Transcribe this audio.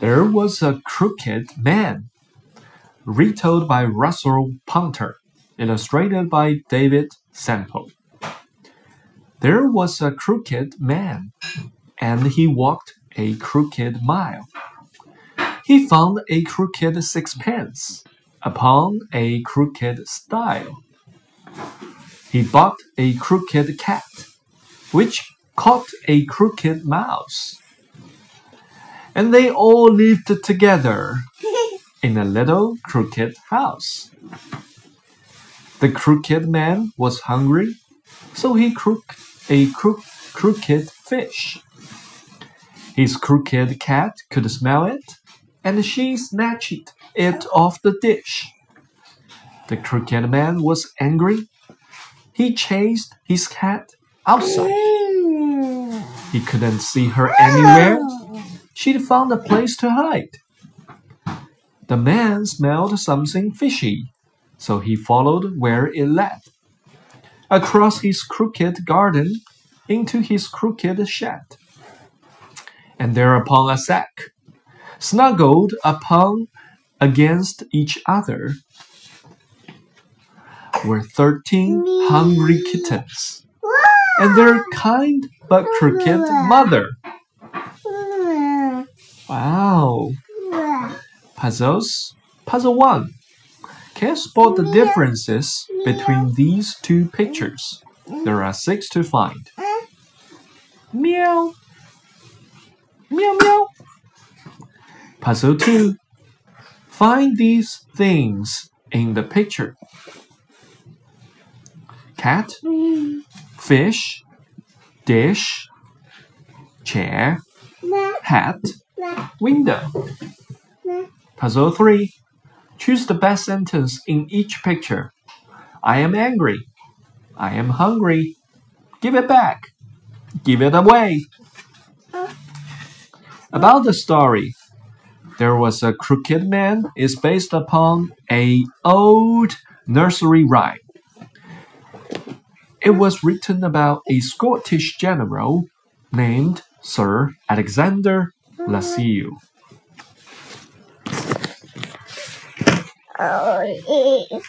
There was a crooked man. Retold by Russell Punter. Illustrated by David Semple. There was a crooked man, and he walked a crooked mile. He found a crooked sixpence upon a crooked stile. He bought a crooked cat, which caught a crooked mouse. And they all lived together in a little crooked house. The crooked man was hungry, so he cooked a crook crooked fish. His crooked cat could smell it, and she snatched it off the dish. The crooked man was angry. He chased his cat outside. Mm. He couldn't see her anywhere. She'd found a place to hide. The man smelled something fishy, so he followed where it led. Across his crooked garden, into his crooked shed. And there upon a sack, snuggled upon against each other, were thirteen hungry kittens, and their kind but crooked mother. Wow. Puzzles. Puzzle 1. Can you spot the differences between these two pictures? There are six to find. Meow. Meow meow. Puzzle 2. Find these things in the picture. Cat, fish, dish, chair, hat, window. Puzzle 3. Choose the best sentence in each picture. I am angry. I am hungry. Give it back. Give it away. About the story. There was a crooked man is based upon a old nursery rhyme. It was written about a Scottish general named Sir Alexander Leslie. Oh, eh.